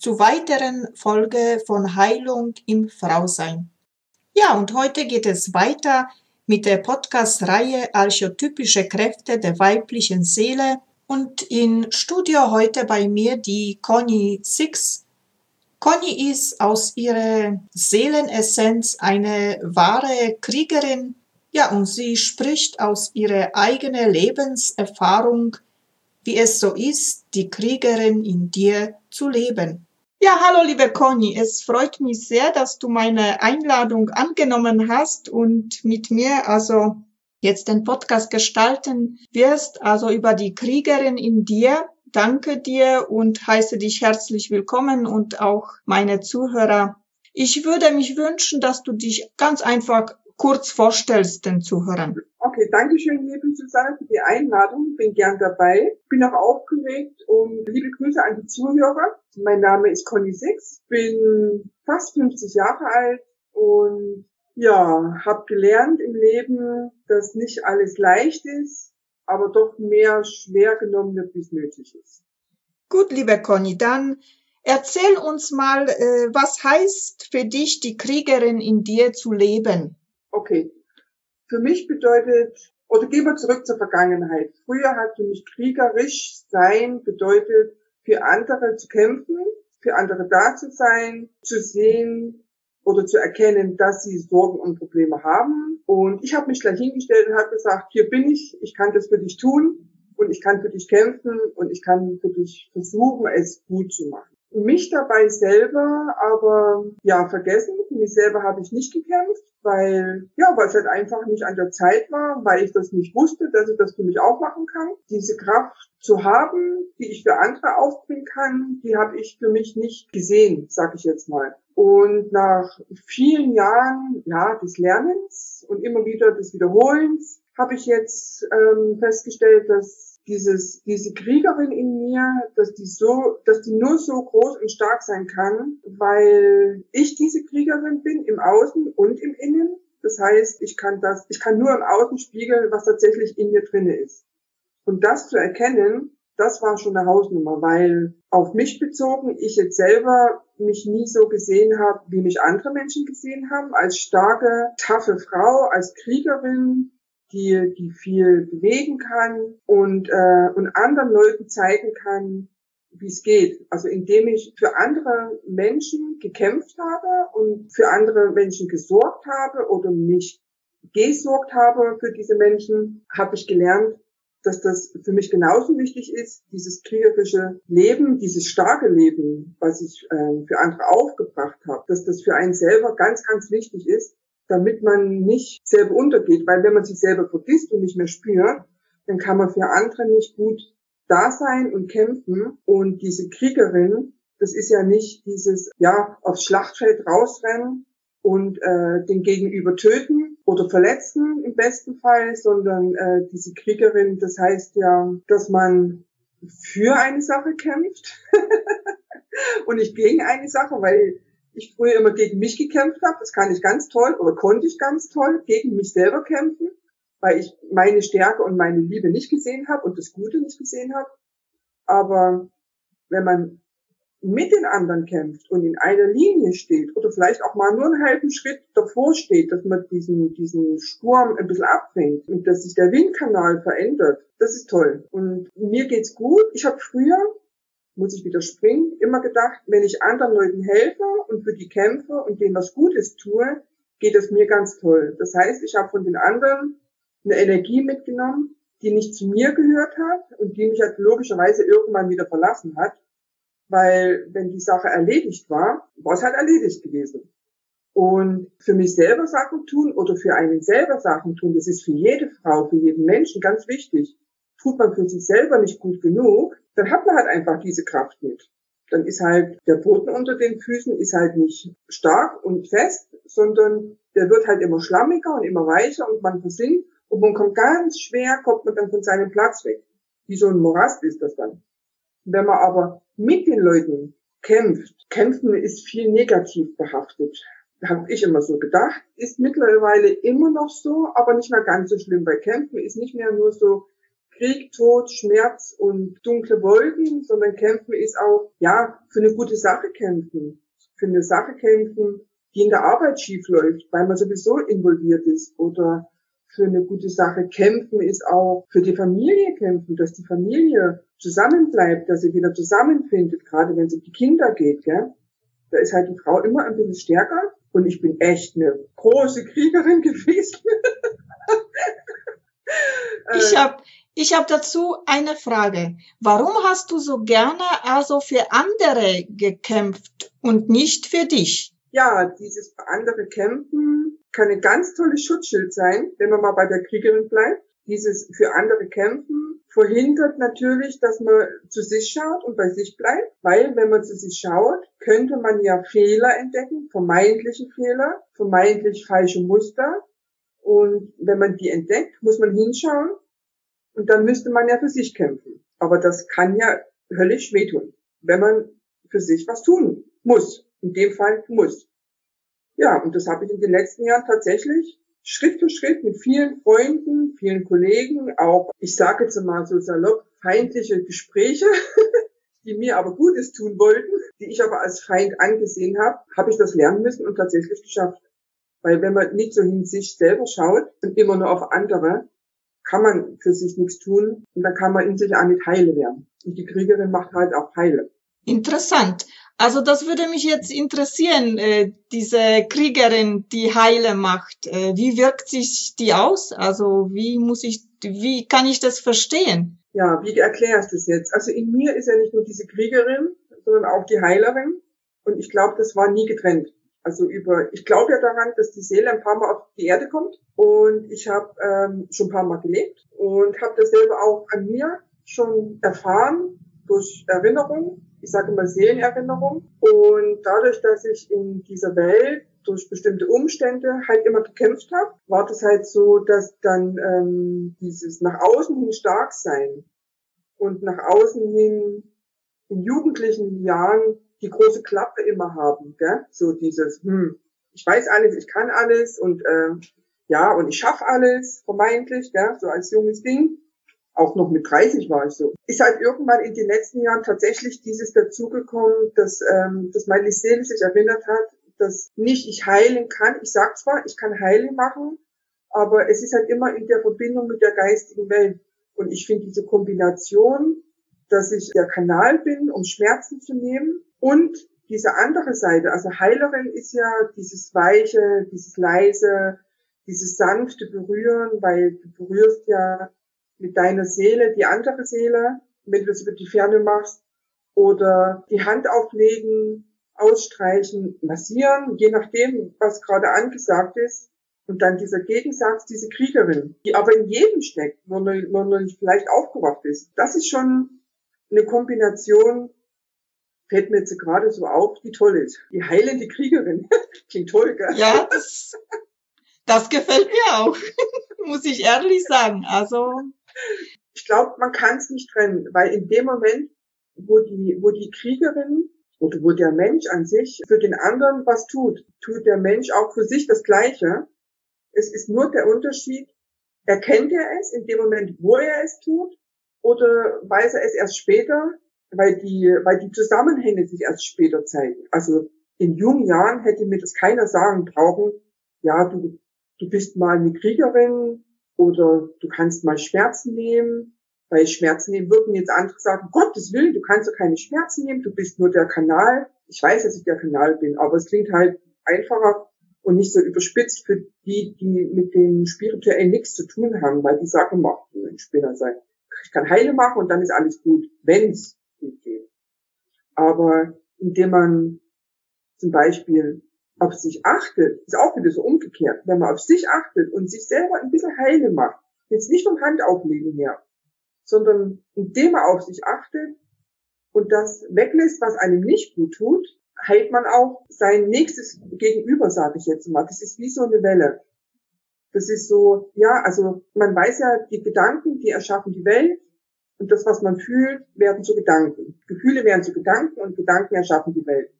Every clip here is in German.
zu weiteren Folge von Heilung im Frausein. Ja, und heute geht es weiter mit der Podcast-Reihe Archetypische Kräfte der weiblichen Seele und in Studio heute bei mir die Conny Six, Conny ist aus ihrer Seelenessenz eine wahre Kriegerin, ja, und sie spricht aus ihrer eigenen Lebenserfahrung, wie es so ist, die Kriegerin in dir zu leben. Ja, hallo liebe Conny, es freut mich sehr, dass du meine Einladung angenommen hast und mit mir also jetzt den Podcast gestalten wirst, also über die Kriegerin in dir. Danke dir und heiße dich herzlich willkommen und auch meine Zuhörer. Ich würde mich wünschen, dass du dich ganz einfach kurz vorstellst den Zuhörern. Okay, danke schön, liebe Susanne, für die Einladung. Bin gern dabei. Bin auch aufgeregt und liebe Grüße an die Zuhörer. Mein Name ist Conny Six, bin fast 50 Jahre alt und ja, habe gelernt im Leben, dass nicht alles leicht ist, aber doch mehr schwer genommen wird, wie es nötig ist. Gut, liebe Conny, dann erzähl uns mal, äh, was heißt für dich, die Kriegerin in dir zu leben? Okay. Für mich bedeutet, oder gehen wir zurück zur Vergangenheit. Früher hat für mich kriegerisch sein bedeutet, für andere zu kämpfen, für andere da zu sein, zu sehen, oder zu erkennen, dass sie Sorgen und Probleme haben. Und ich habe mich gleich hingestellt und habe gesagt, hier bin ich, ich kann das für dich tun und ich kann für dich kämpfen und ich kann für dich versuchen, es gut zu machen. Mich dabei selber aber ja vergessen. Für mich selber habe ich nicht gekämpft, weil ja, weil es halt einfach nicht an der Zeit war, weil ich das nicht wusste, dass ich das für mich auch machen kann. Diese Kraft zu haben, die ich für andere aufbringen kann, die habe ich für mich nicht gesehen, sag ich jetzt mal. Und nach vielen Jahren ja, des Lernens und immer wieder des Wiederholens habe ich jetzt ähm, festgestellt, dass dieses, diese Kriegerin in mir, dass die so, dass die nur so groß und stark sein kann, weil ich diese Kriegerin bin im Außen und im Innen. Das heißt, ich kann das, ich kann nur im Außen spiegeln, was tatsächlich in mir drinne ist. Und das zu erkennen, das war schon eine Hausnummer, weil auf mich bezogen ich jetzt selber mich nie so gesehen habe, wie mich andere Menschen gesehen haben, als starke, taffe Frau, als Kriegerin, die, die viel bewegen kann und, äh, und anderen Leuten zeigen kann, wie es geht. Also indem ich für andere Menschen gekämpft habe und für andere Menschen gesorgt habe oder mich gesorgt habe für diese Menschen, habe ich gelernt, dass das für mich genauso wichtig ist, dieses kriegerische Leben, dieses starke Leben, was ich äh, für andere aufgebracht habe, dass das für einen selber ganz, ganz wichtig ist, damit man nicht selber untergeht, weil wenn man sich selber vergisst und nicht mehr spürt, dann kann man für andere nicht gut da sein und kämpfen. Und diese Kriegerin, das ist ja nicht dieses, ja, aufs Schlachtfeld rausrennen und äh, den Gegenüber töten, oder Verletzten im besten Fall, sondern äh, diese Kriegerin, das heißt ja, dass man für eine Sache kämpft und nicht gegen eine Sache, weil ich früher immer gegen mich gekämpft habe. Das kann ich ganz toll oder konnte ich ganz toll gegen mich selber kämpfen, weil ich meine Stärke und meine Liebe nicht gesehen habe und das Gute nicht gesehen habe. Aber wenn man mit den anderen kämpft und in einer Linie steht oder vielleicht auch mal nur einen halben Schritt davor steht, dass man diesen, diesen Sturm ein bisschen abfängt und dass sich der Windkanal verändert, das ist toll. Und mir geht's gut. Ich habe früher, muss ich wieder springen, immer gedacht, wenn ich anderen Leuten helfe und für die kämpfe und denen was Gutes tue, geht es mir ganz toll. Das heißt, ich habe von den anderen eine Energie mitgenommen, die nicht zu mir gehört hat und die mich halt logischerweise irgendwann wieder verlassen hat weil wenn die Sache erledigt war, war es halt erledigt gewesen. Und für mich selber Sachen tun oder für einen selber Sachen tun, das ist für jede Frau, für jeden Menschen ganz wichtig. Tut man für sich selber nicht gut genug, dann hat man halt einfach diese Kraft nicht. Dann ist halt der Boden unter den Füßen ist halt nicht stark und fest, sondern der wird halt immer schlammiger und immer weicher und man versinkt und man kommt ganz schwer, kommt man dann von seinem Platz weg. Wie so ein Morast ist das dann. Wenn man aber mit den Leuten kämpft, kämpfen ist viel negativ behaftet. Habe ich immer so gedacht, ist mittlerweile immer noch so, aber nicht mehr ganz so schlimm, weil Kämpfen ist nicht mehr nur so Krieg, Tod, Schmerz und dunkle Wolken, sondern Kämpfen ist auch, ja, für eine gute Sache kämpfen. Für eine Sache kämpfen, die in der Arbeit schief läuft, weil man sowieso involviert ist oder für eine gute Sache kämpfen ist auch für die Familie kämpfen, dass die Familie zusammenbleibt, dass sie wieder zusammenfindet, gerade wenn es um die Kinder geht, gell? Da ist halt die Frau immer ein bisschen stärker und ich bin echt eine große Kriegerin gewesen. ich habe ich hab dazu eine Frage. Warum hast du so gerne also für andere gekämpft und nicht für dich? Ja, dieses für andere kämpfen kann ein ganz tolles Schutzschild sein, wenn man mal bei der Kriegerin bleibt. Dieses für andere kämpfen verhindert natürlich, dass man zu sich schaut und bei sich bleibt, weil wenn man zu sich schaut, könnte man ja Fehler entdecken, vermeintliche Fehler, vermeintlich falsche Muster. Und wenn man die entdeckt, muss man hinschauen und dann müsste man ja für sich kämpfen. Aber das kann ja höllisch wehtun, wenn man für sich was tun muss. In dem Fall muss. Ja, und das habe ich in den letzten Jahren tatsächlich Schritt für Schritt mit vielen Freunden, vielen Kollegen, auch, ich sage jetzt mal so salopp, feindliche Gespräche, die mir aber Gutes tun wollten, die ich aber als Feind angesehen habe, habe ich das lernen müssen und tatsächlich geschafft. Weil wenn man nicht so hin sich selber schaut und immer nur auf andere, kann man für sich nichts tun und dann kann man in sich auch nicht heile werden. Und die Kriegerin macht halt auch heile. Interessant. Also das würde mich jetzt interessieren, äh, diese Kriegerin, die Heile macht. Äh, wie wirkt sich die aus? Also wie muss ich, wie kann ich das verstehen? Ja, wie erklärst du es jetzt? Also in mir ist ja nicht nur diese Kriegerin, sondern auch die Heilerin. Und ich glaube, das war nie getrennt. Also über, ich glaube ja daran, dass die Seele ein paar Mal auf die Erde kommt. Und ich habe ähm, schon ein paar Mal gelebt und habe das selber auch an mir schon erfahren durch Erinnerungen ich sage immer Seelenerinnerung. Und dadurch, dass ich in dieser Welt durch bestimmte Umstände halt immer gekämpft habe, war das halt so, dass dann ähm, dieses nach außen hin stark sein und nach außen hin in jugendlichen Jahren die große Klappe immer haben, gell? so dieses, hm, ich weiß alles, ich kann alles und äh, ja und ich schaffe alles vermeintlich, gell? so als junges Ding auch noch mit 30 war ich so. Ist halt irgendwann in den letzten Jahren tatsächlich dieses dazugekommen, dass, ähm, dass meine Seele sich erinnert hat, dass nicht ich heilen kann. Ich sag zwar, ich kann heilen machen, aber es ist halt immer in der Verbindung mit der geistigen Welt. Und ich finde diese Kombination, dass ich der Kanal bin, um Schmerzen zu nehmen und diese andere Seite, also Heilerin ist ja dieses weiche, dieses leise, dieses sanfte Berühren, weil du berührst ja mit deiner Seele die andere Seele, wenn du das über die Ferne machst, oder die Hand auflegen, ausstreichen, massieren, je nachdem, was gerade angesagt ist. Und dann dieser Gegensatz, diese Kriegerin, die aber in jedem steckt, nur noch, nur nicht vielleicht aufgewacht ist. Das ist schon eine Kombination, fällt mir jetzt gerade so auf, die toll ist. Die heilende Kriegerin. Klingt toll, gell? Ja, das, das gefällt mir auch, muss ich ehrlich sagen. Also ich glaube, man kann es nicht trennen, weil in dem Moment, wo die, wo die Kriegerin oder wo der Mensch an sich für den anderen was tut, tut der Mensch auch für sich das Gleiche. Es ist nur der Unterschied, erkennt er es in dem Moment, wo er es tut, oder weiß er es erst später, weil die, weil die Zusammenhänge sich erst später zeigen. Also in jungen Jahren hätte mir das keiner sagen brauchen, ja, du, du bist mal eine Kriegerin oder du kannst mal Schmerzen nehmen. Bei Schmerzen nehmen würden jetzt andere sagen, Gottes Willen, du kannst doch keine Schmerzen nehmen, du bist nur der Kanal. Ich weiß, dass ich der Kanal bin, aber es klingt halt einfacher und nicht so überspitzt für die, die mit dem Spirituellen nichts zu tun haben, weil die sagen, mach du ein Spinner sein. Ich kann Heile machen und dann ist alles gut, wenn's geht. Aber indem man zum Beispiel auf sich achtet, ist auch wieder so umgekehrt. Wenn man auf sich achtet und sich selber ein bisschen heile macht, jetzt nicht vom Handauflegen her, sondern indem man auf sich achtet und das weglässt, was einem nicht gut tut, heilt man auch sein nächstes Gegenüber, sage ich jetzt mal. Das ist wie so eine Welle. Das ist so, ja, also man weiß ja, die Gedanken, die erschaffen die Welt und das, was man fühlt, werden zu Gedanken. Gefühle werden zu Gedanken und Gedanken erschaffen die Welt.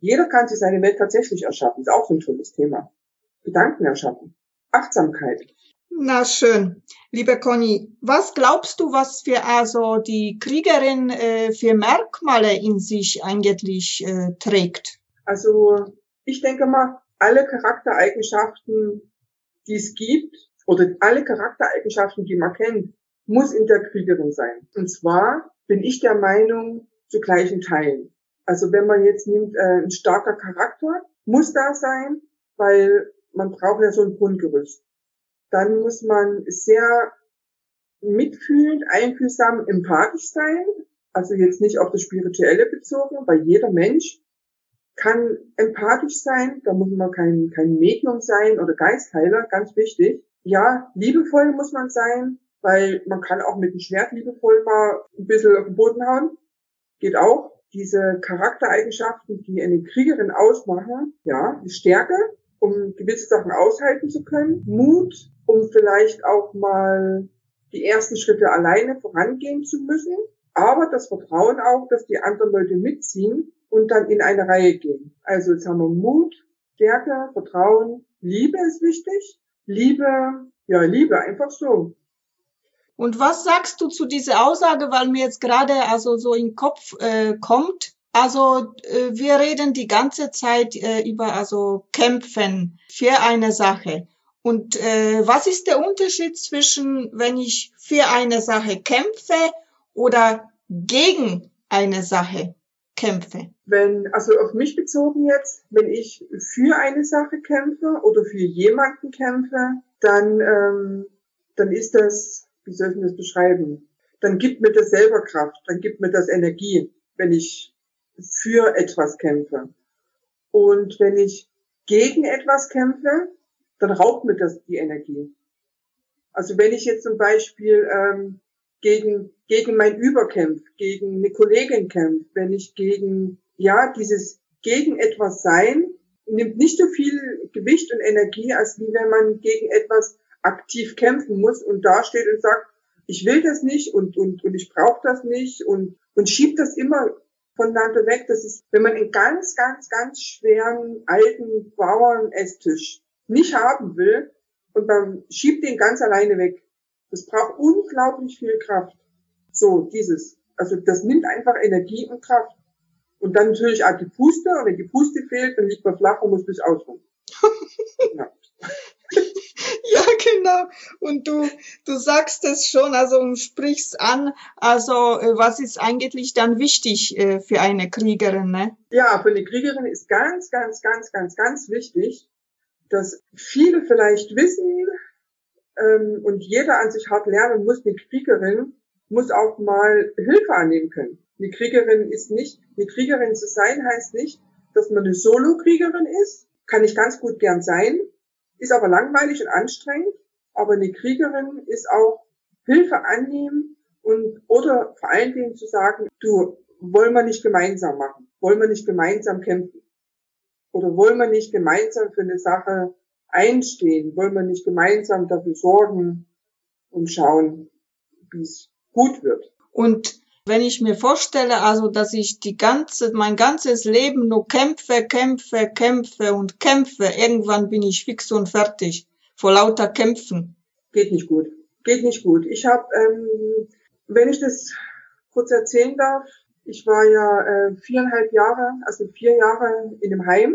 Jeder kann sich seine Welt tatsächlich erschaffen. Ist auch so ein tolles Thema. Gedanken erschaffen. Achtsamkeit. Na schön. Liebe Conny, was glaubst du, was für also die Kriegerin äh, für Merkmale in sich eigentlich äh, trägt? Also ich denke mal, alle Charaktereigenschaften, die es gibt, oder alle Charaktereigenschaften, die man kennt, muss in der Kriegerin sein. Und zwar bin ich der Meinung, zu gleichen Teilen. Also wenn man jetzt nimmt, äh, ein starker Charakter muss da sein, weil man braucht ja so ein Grundgerüst. Dann muss man sehr mitfühlend, einfühlsam, empathisch sein. Also jetzt nicht auf das Spirituelle bezogen, weil jeder Mensch kann empathisch sein. Da muss man kein, kein Medium sein oder Geistheiler, ganz wichtig. Ja, liebevoll muss man sein, weil man kann auch mit dem Schwert liebevoll mal ein bisschen auf den Boden hauen. Geht auch diese Charaktereigenschaften, die eine Kriegerin ausmachen, ja, die Stärke, um gewisse Sachen aushalten zu können, Mut, um vielleicht auch mal die ersten Schritte alleine vorangehen zu müssen, aber das Vertrauen auch, dass die anderen Leute mitziehen und dann in eine Reihe gehen. Also jetzt haben wir Mut, Stärke, Vertrauen, Liebe ist wichtig. Liebe, ja, Liebe, einfach so. Und was sagst du zu dieser Aussage, weil mir jetzt gerade also so im Kopf äh, kommt? Also äh, wir reden die ganze Zeit äh, über also kämpfen für eine Sache. Und äh, was ist der Unterschied zwischen, wenn ich für eine Sache kämpfe oder gegen eine Sache kämpfe? Wenn, also auf mich bezogen jetzt, wenn ich für eine Sache kämpfe oder für jemanden kämpfe, dann, ähm, dann ist das wie soll ich das beschreiben? Dann gibt mir das selber Kraft, dann gibt mir das Energie, wenn ich für etwas kämpfe. Und wenn ich gegen etwas kämpfe, dann raubt mir das die Energie. Also wenn ich jetzt zum Beispiel ähm, gegen, gegen mein Überkämpf, gegen eine Kollegin kämpfe, wenn ich gegen, ja, dieses gegen etwas sein, nimmt nicht so viel Gewicht und Energie, als wie wenn man gegen etwas aktiv kämpfen muss und da steht und sagt, ich will das nicht und, und, und ich brauche das nicht und, und schiebt das immer voneinander weg. Das ist, wenn man einen ganz, ganz, ganz schweren alten Bauern-Esstisch nicht haben will und man schiebt den ganz alleine weg. Das braucht unglaublich viel Kraft. So, dieses. Also das nimmt einfach Energie und Kraft. Und dann natürlich auch die Puste. Und wenn die Puste fehlt, dann liegt man flach und muss bis ausruhen. ja. Genau. Und du, du sagst es schon, also und sprichst an. Also, äh, was ist eigentlich dann wichtig äh, für eine Kriegerin, ne? Ja, für eine Kriegerin ist ganz, ganz, ganz, ganz, ganz wichtig, dass viele vielleicht wissen ähm, und jeder an sich hart lernen muss, eine Kriegerin muss auch mal Hilfe annehmen können. Eine Kriegerin ist nicht, eine Kriegerin zu sein heißt nicht, dass man eine Solo-Kriegerin ist. Kann ich ganz gut gern sein ist aber langweilig und anstrengend. Aber eine Kriegerin ist auch Hilfe annehmen und oder vor allen Dingen zu sagen, du, wollen wir nicht gemeinsam machen? Wollen wir nicht gemeinsam kämpfen? Oder wollen wir nicht gemeinsam für eine Sache einstehen? Wollen wir nicht gemeinsam dafür sorgen und schauen, wie es gut wird? Und wenn ich mir vorstelle, also, dass ich die ganze, mein ganzes Leben nur kämpfe, kämpfe, kämpfe und kämpfe, irgendwann bin ich fix und fertig vor lauter Kämpfen. Geht nicht gut. Geht nicht gut. Ich habe, ähm, wenn ich das kurz erzählen darf, Ich war ja äh, viereinhalb Jahre, also vier Jahre in einem Heim,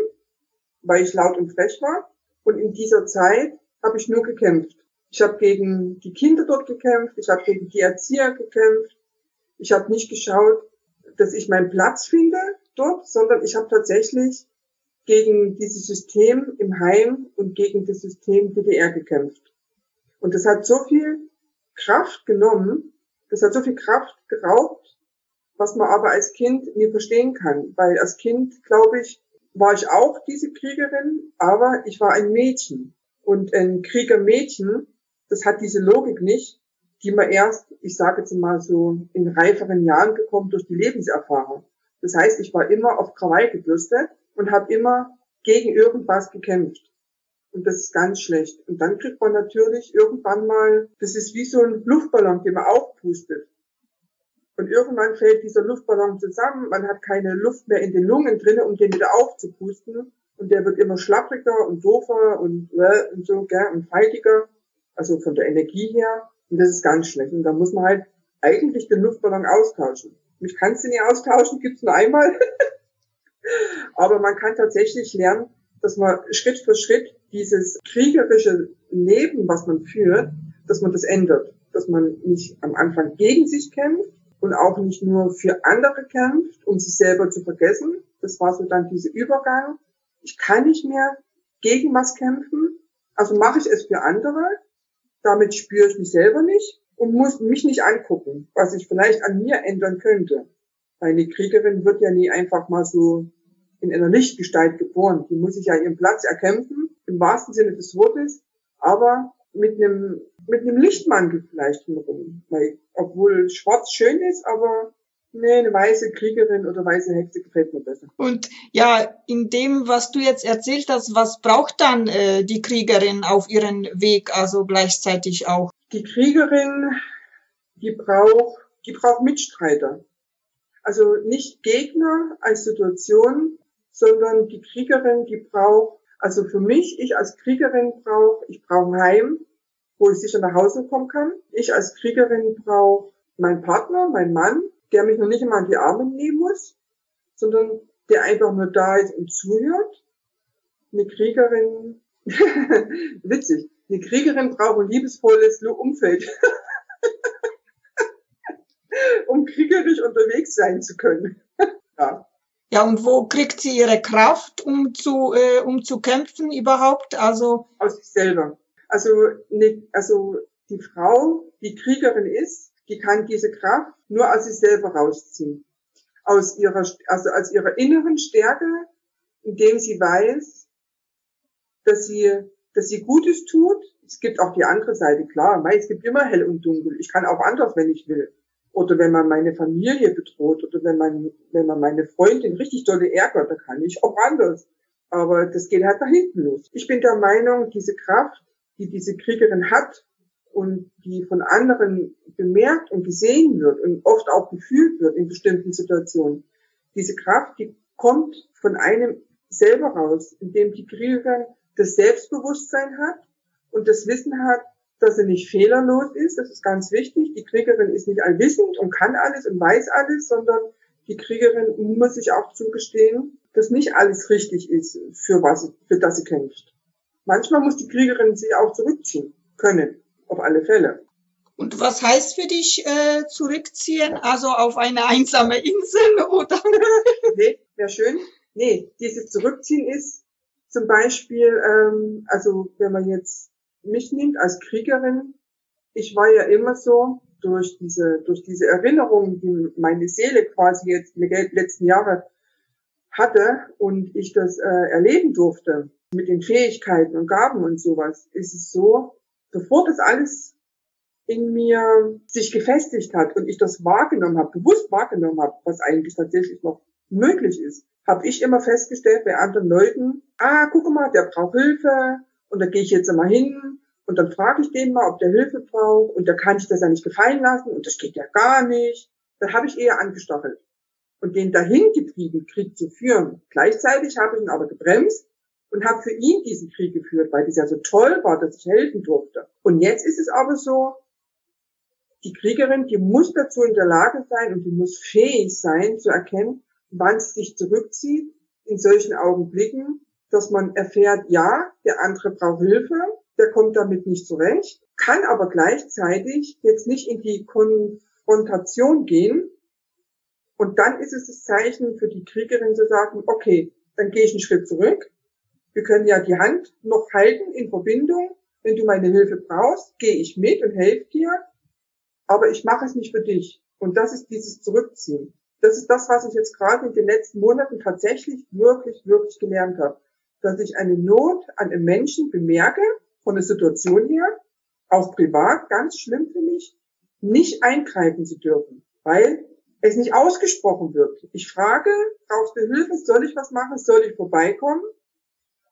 weil ich laut und frech war. Und in dieser Zeit habe ich nur gekämpft. Ich habe gegen die Kinder dort gekämpft, ich habe gegen die Erzieher gekämpft. Ich habe nicht geschaut, dass ich meinen Platz finde dort, sondern ich habe tatsächlich gegen dieses System im Heim und gegen das System DDR gekämpft. Und das hat so viel Kraft genommen, das hat so viel Kraft geraubt, was man aber als Kind nie verstehen kann. Weil als Kind, glaube ich, war ich auch diese Kriegerin, aber ich war ein Mädchen. Und ein Kriegermädchen, das hat diese Logik nicht, die man erst, ich sage jetzt mal so, in reiferen Jahren bekommt durch die Lebenserfahrung. Das heißt, ich war immer auf Krawall gebürstet und habe immer gegen irgendwas gekämpft. Und das ist ganz schlecht. Und dann kriegt man natürlich irgendwann mal, das ist wie so ein Luftballon, den man aufpustet. Und irgendwann fällt dieser Luftballon zusammen, man hat keine Luft mehr in den Lungen drinne, um den wieder aufzupusten. Und der wird immer schlappriger und doofer und, äh, und so, gell, und feidiger. Also von der Energie her. Und das ist ganz schlecht. Und da muss man halt eigentlich den Luftballon austauschen. Mich kannst du nicht austauschen, gibt's nur einmal. Aber man kann tatsächlich lernen, dass man Schritt für Schritt dieses kriegerische Leben, was man führt, dass man das ändert. Dass man nicht am Anfang gegen sich kämpft und auch nicht nur für andere kämpft, um sich selber zu vergessen. Das war so dann dieser Übergang. Ich kann nicht mehr gegen was kämpfen, also mache ich es für andere. Damit spüre ich mich selber nicht und muss mich nicht angucken, was ich vielleicht an mir ändern könnte. Eine Kriegerin wird ja nie einfach mal so in einer Lichtgestalt geboren. Die muss sich ja ihren Platz erkämpfen, im wahrsten Sinne des Wortes, aber mit einem, mit einem Lichtmantel vielleicht drumherum. Weil, obwohl schwarz schön ist, aber nee, eine weiße Kriegerin oder weiße Hexe gefällt mir besser. Und ja, in dem, was du jetzt erzählt hast, was braucht dann äh, die Kriegerin auf ihren Weg, also gleichzeitig auch? Die Kriegerin, die braucht, die braucht Mitstreiter. Also nicht Gegner als Situation, sondern die Kriegerin, die braucht, also für mich, ich als Kriegerin brauche, ich brauche ein Heim, wo ich sicher nach Hause kommen kann. Ich als Kriegerin brauche meinen Partner, meinen Mann, der mich noch nicht immer an die Arme nehmen muss, sondern der einfach nur da ist und zuhört. Eine Kriegerin, witzig, eine Kriegerin braucht ein liebesvolles Umfeld, um kriegerisch unterwegs sein zu können. ja. Ja, und wo kriegt sie ihre Kraft, um zu, äh, um zu kämpfen überhaupt? Also aus sich selber. Also, ne, also die Frau, die Kriegerin ist, die kann diese Kraft nur aus sich selber rausziehen. Aus ihrer, also aus ihrer inneren Stärke, indem sie weiß, dass sie, dass sie Gutes tut. Es gibt auch die andere Seite, klar, es gibt immer hell und dunkel. Ich kann auch anders, wenn ich will oder wenn man meine Familie bedroht oder wenn man, wenn man meine Freundin richtig dolle ärgert, dann kann ich auch anders. Aber das geht halt nach hinten los. Ich bin der Meinung, diese Kraft, die diese Kriegerin hat und die von anderen bemerkt und gesehen wird und oft auch gefühlt wird in bestimmten Situationen, diese Kraft, die kommt von einem selber raus, indem die Kriegerin das Selbstbewusstsein hat und das Wissen hat, dass sie nicht fehlerlos ist. Das ist ganz wichtig. Die Kriegerin ist nicht allwissend und kann alles und weiß alles, sondern die Kriegerin muss sich auch zugestehen, dass nicht alles richtig ist, für was, für das sie kämpft. Manchmal muss die Kriegerin sich auch zurückziehen können, auf alle Fälle. Und was heißt für dich äh, zurückziehen? Also auf eine einsame Insel oder? nee, wäre schön. Nee, dieses Zurückziehen ist zum Beispiel, ähm, also wenn man jetzt mich nimmt als Kriegerin, ich war ja immer so, durch diese, durch diese Erinnerungen, die meine Seele quasi jetzt in den letzten Jahre hatte und ich das äh, erleben durfte mit den Fähigkeiten und Gaben und sowas, ist es so, bevor das alles in mir sich gefestigt hat und ich das wahrgenommen habe, bewusst wahrgenommen habe, was eigentlich tatsächlich noch möglich ist, habe ich immer festgestellt bei anderen Leuten, ah, guck mal, der braucht Hilfe, und da gehe ich jetzt einmal hin und dann frage ich den mal, ob der Hilfe braucht und da kann ich das ja nicht gefallen lassen und das geht ja gar nicht. Dann habe ich eher angestachelt und den dahin getrieben, Krieg zu führen. Gleichzeitig habe ich ihn aber gebremst und habe für ihn diesen Krieg geführt, weil das ja so toll war, dass ich helfen durfte. Und jetzt ist es aber so, die Kriegerin, die muss dazu in der Lage sein und die muss fähig sein zu erkennen, wann sie sich zurückzieht in solchen Augenblicken, dass man erfährt, ja, der andere braucht Hilfe, der kommt damit nicht zurecht, kann aber gleichzeitig jetzt nicht in die Konfrontation gehen. Und dann ist es das Zeichen für die Kriegerin zu sagen, okay, dann gehe ich einen Schritt zurück. Wir können ja die Hand noch halten in Verbindung. Wenn du meine Hilfe brauchst, gehe ich mit und helfe dir. Aber ich mache es nicht für dich. Und das ist dieses Zurückziehen. Das ist das, was ich jetzt gerade in den letzten Monaten tatsächlich wirklich, wirklich gelernt habe. Dass ich eine Not an einem Menschen bemerke, von der Situation her, auch privat, ganz schlimm für mich, nicht eingreifen zu dürfen, weil es nicht ausgesprochen wird. Ich frage, brauchst du Hilfe, soll ich was machen, soll ich vorbeikommen?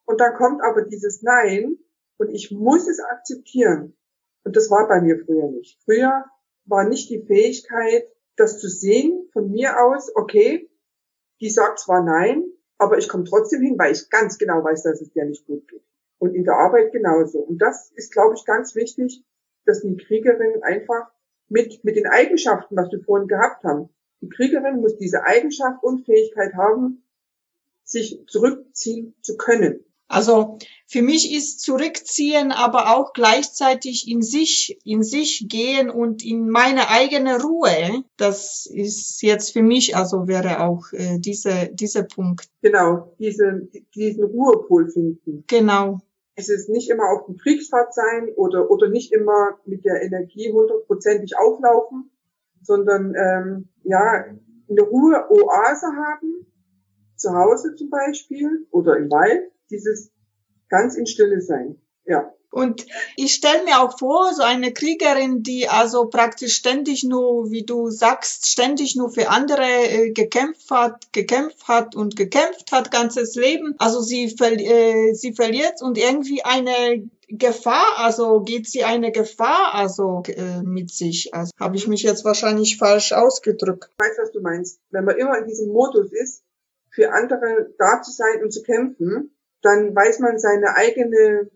Und dann kommt aber dieses Nein und ich muss es akzeptieren. Und das war bei mir früher nicht. Früher war nicht die Fähigkeit, das zu sehen von mir aus, okay, die sagt zwar Nein, aber ich komme trotzdem hin, weil ich ganz genau weiß, dass es dir nicht gut geht. Und in der Arbeit genauso. Und das ist, glaube ich, ganz wichtig, dass die Kriegerin einfach mit, mit den Eigenschaften, was wir vorhin gehabt haben, die Kriegerin muss diese Eigenschaft und Fähigkeit haben, sich zurückziehen zu können. Also für mich ist zurückziehen, aber auch gleichzeitig in sich, in sich gehen und in meine eigene Ruhe. Das ist jetzt für mich, also wäre auch äh, diese, dieser Punkt. Genau, diese, diesen Ruhepol finden. Genau. Es ist nicht immer auf dem Kriegsfahrt sein oder, oder nicht immer mit der Energie hundertprozentig auflaufen, sondern ähm, ja, eine Ruhe-Oase haben, zu Hause zum Beispiel oder im Wald, dieses ganz in Stille sein. Ja. Und ich stelle mir auch vor, so eine Kriegerin, die also praktisch ständig nur, wie du sagst, ständig nur für andere äh, gekämpft hat, gekämpft hat und gekämpft hat, ganzes Leben. Also sie, ver äh, sie verliert und irgendwie eine Gefahr, also geht sie eine Gefahr also äh, mit sich. Also habe ich mich jetzt wahrscheinlich falsch ausgedrückt. Ich weiß, was du meinst. Wenn man immer in diesem Modus ist, für andere da zu sein und zu kämpfen, dann weiß man seine eigene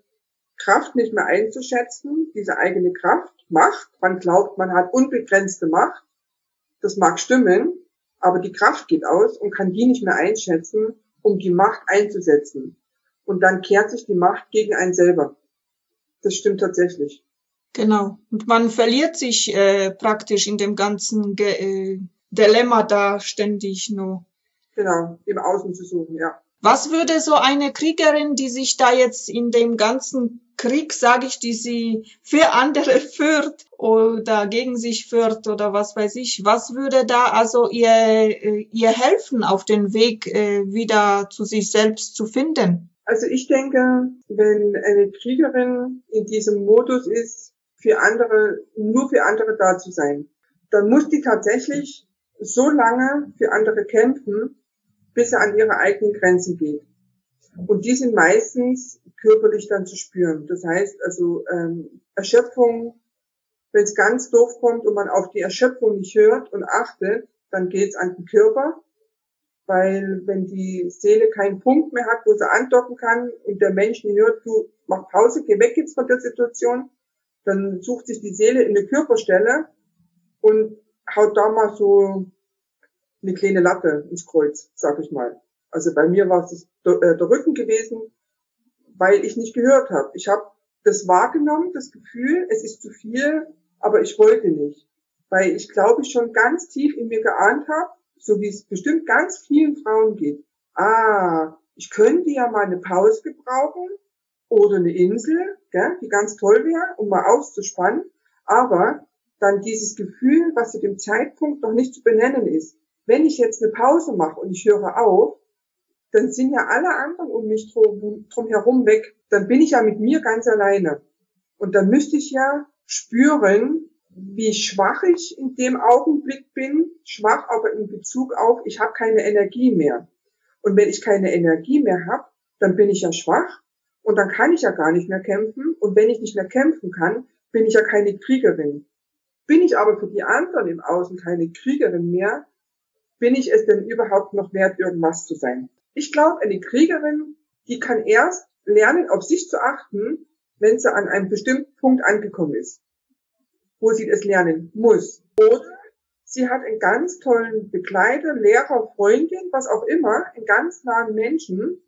Kraft nicht mehr einzuschätzen, diese eigene Kraft, Macht. Man glaubt, man hat unbegrenzte Macht. Das mag stimmen, aber die Kraft geht aus und kann die nicht mehr einschätzen, um die Macht einzusetzen. Und dann kehrt sich die Macht gegen einen selber. Das stimmt tatsächlich. Genau. Und man verliert sich äh, praktisch in dem ganzen Ge äh, Dilemma da ständig nur. Genau, im Außen zu suchen, ja. Was würde so eine Kriegerin, die sich da jetzt in dem ganzen Krieg, sage ich, die sie für andere führt oder gegen sich führt oder was weiß ich, was würde da also ihr, äh, ihr helfen, auf den Weg äh, wieder zu sich selbst zu finden? Also ich denke, wenn eine Kriegerin in diesem Modus ist, für andere, nur für andere da zu sein, dann muss die tatsächlich so lange für andere kämpfen, bis er an ihre eigenen Grenzen geht. Und die sind meistens körperlich dann zu spüren. Das heißt also ähm, Erschöpfung, wenn es ganz doof kommt und man auf die Erschöpfung nicht hört und achtet, dann geht es an den Körper, weil wenn die Seele keinen Punkt mehr hat, wo sie andocken kann und der Mensch nicht hört, du mach Pause, geh weg jetzt von der Situation, dann sucht sich die Seele in eine Körperstelle und haut da mal so eine kleine Latte ins Kreuz, sag ich mal. Also bei mir war es der, äh, Rücken gewesen, weil ich nicht gehört habe. Ich habe das wahrgenommen, das Gefühl, es ist zu viel, aber ich wollte nicht. Weil ich glaube, ich schon ganz tief in mir geahnt habe, so wie es bestimmt ganz vielen Frauen geht. Ah, ich könnte ja mal eine Pause gebrauchen oder eine Insel, gell, die ganz toll wäre, um mal auszuspannen. Aber dann dieses Gefühl, was zu dem Zeitpunkt noch nicht zu benennen ist, wenn ich jetzt eine Pause mache und ich höre auf, dann sind ja alle anderen um mich drum, herum weg. Dann bin ich ja mit mir ganz alleine. Und dann müsste ich ja spüren, wie schwach ich in dem Augenblick bin. Schwach aber in Bezug auf, ich habe keine Energie mehr. Und wenn ich keine Energie mehr habe, dann bin ich ja schwach und dann kann ich ja gar nicht mehr kämpfen. Und wenn ich nicht mehr kämpfen kann, bin ich ja keine Kriegerin. Bin ich aber für die anderen im Außen keine Kriegerin mehr, bin ich es denn überhaupt noch wert, irgendwas zu sein? Ich glaube, eine Kriegerin, die kann erst lernen, auf sich zu achten, wenn sie an einem bestimmten Punkt angekommen ist. wo sie das lernen muss. Oder sie hat einen ganz tollen Begleiter, Lehrer, Freundin, was auch immer, einen ganz nahen Menschen,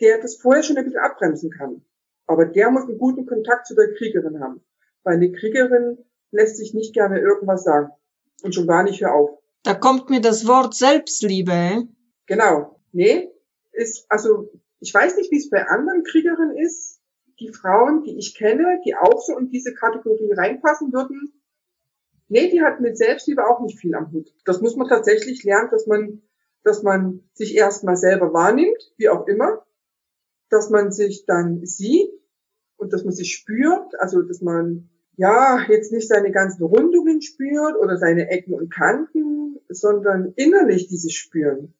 der das vorher schon ein bisschen abbremsen kann. Aber der muss einen guten Kontakt zu der Kriegerin haben. Weil eine Kriegerin lässt sich nicht gerne irgendwas sagen. Und schon gar nicht hör auf. Da kommt mir das Wort Selbstliebe. Genau. Nee, ist, also, ich weiß nicht, wie es bei anderen Kriegerinnen ist. Die Frauen, die ich kenne, die auch so in diese Kategorie reinpassen würden, nee, die hat mit Selbstliebe auch nicht viel am Hut. Das muss man tatsächlich lernen, dass man, dass man sich erstmal selber wahrnimmt, wie auch immer, dass man sich dann sieht und dass man sich spürt, also dass man ja jetzt nicht seine ganzen Rundungen spürt oder seine Ecken und Kanten, sondern innerlich dieses Spüren.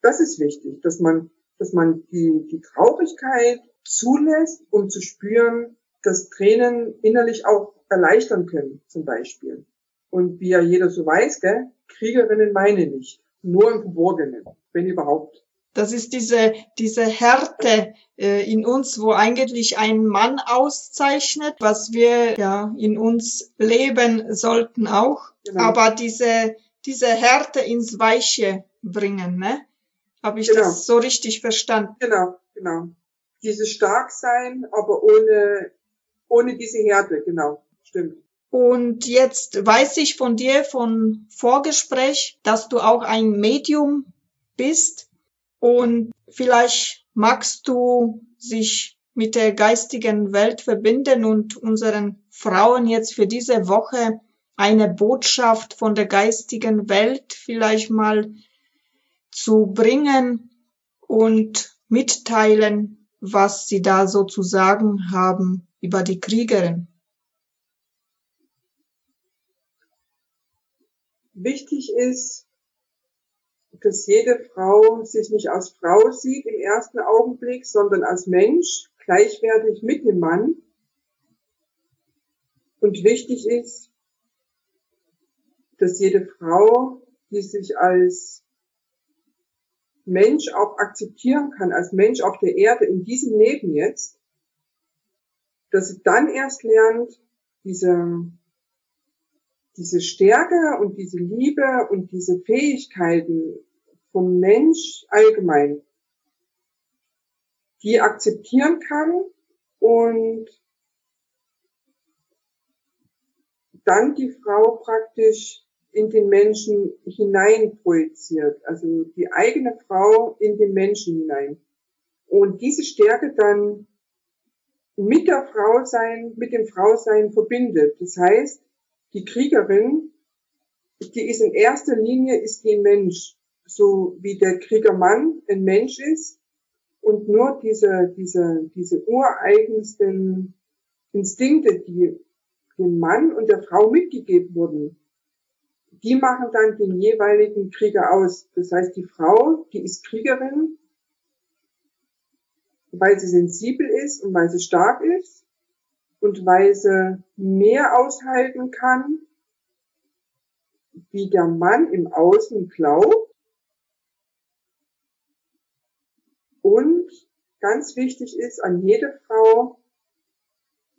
Das ist wichtig, dass man, dass man die, die Traurigkeit zulässt, um zu spüren, dass Tränen innerlich auch erleichtern können, zum Beispiel. Und wie ja jeder so weiß, gell, Kriegerinnen meine nicht, nur im Verborgenen, wenn überhaupt. Das ist diese, diese Härte äh, in uns, wo eigentlich ein Mann auszeichnet, was wir ja in uns leben sollten auch. Genau. Aber diese, diese Härte ins Weiche bringen, ne? Habe ich genau. das so richtig verstanden? Genau, genau. Dieses Starksein, aber ohne, ohne diese Härte, genau. Stimmt. Und jetzt weiß ich von dir, von Vorgespräch, dass du auch ein Medium bist. Und vielleicht magst du sich mit der geistigen Welt verbinden und unseren Frauen jetzt für diese Woche eine Botschaft von der geistigen Welt vielleicht mal zu bringen und mitteilen, was sie da so zu sagen haben über die Kriegerin. Wichtig ist, dass jede Frau sich nicht als Frau sieht im ersten Augenblick, sondern als Mensch, gleichwertig mit dem Mann. Und wichtig ist, dass jede Frau, die sich als Mensch auch akzeptieren kann, als Mensch auf der Erde in diesem Leben jetzt, dass sie dann erst lernt, diese diese Stärke und diese Liebe und diese Fähigkeiten vom Mensch allgemein, die akzeptieren kann und dann die Frau praktisch in den Menschen hinein projiziert, also die eigene Frau in den Menschen hinein. Und diese Stärke dann mit der Frau sein, mit dem Frausein verbindet. Das heißt, die Kriegerin, die ist in erster Linie ist die Mensch, so wie der Kriegermann ein Mensch ist und nur diese, diese, diese ureigensten Instinkte, die dem Mann und der Frau mitgegeben wurden, die machen dann den jeweiligen Krieger aus. Das heißt, die Frau, die ist Kriegerin, weil sie sensibel ist und weil sie stark ist und Weise mehr aushalten kann, wie der Mann im Außen glaubt. Und ganz wichtig ist an jede Frau,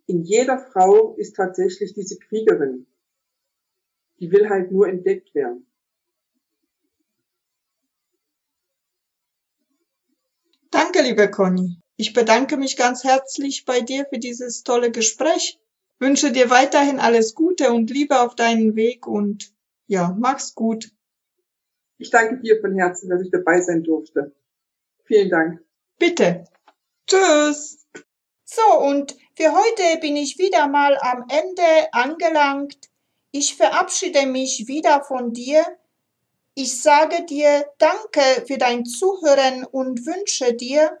in jeder Frau ist tatsächlich diese Kriegerin. Die will halt nur entdeckt werden. Danke, liebe Conny. Ich bedanke mich ganz herzlich bei dir für dieses tolle Gespräch. Wünsche dir weiterhin alles Gute und Liebe auf deinen Weg und ja, mach's gut. Ich danke dir von Herzen, dass ich dabei sein durfte. Vielen Dank. Bitte. Tschüss. So, und für heute bin ich wieder mal am Ende angelangt. Ich verabschiede mich wieder von dir. Ich sage dir Danke für dein Zuhören und wünsche dir,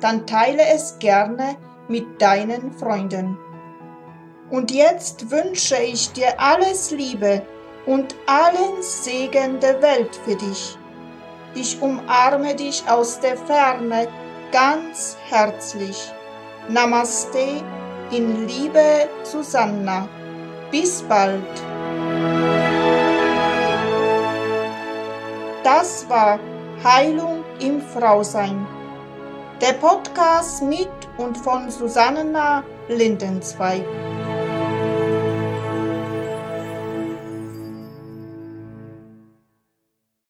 dann teile es gerne mit deinen Freunden. Und jetzt wünsche ich dir alles Liebe und allen Segen der Welt für dich. Ich umarme dich aus der Ferne ganz herzlich. Namaste in Liebe, Susanna. Bis bald. Das war Heilung im Frausein. Der Podcast mit und von Susanna Lindenzweig.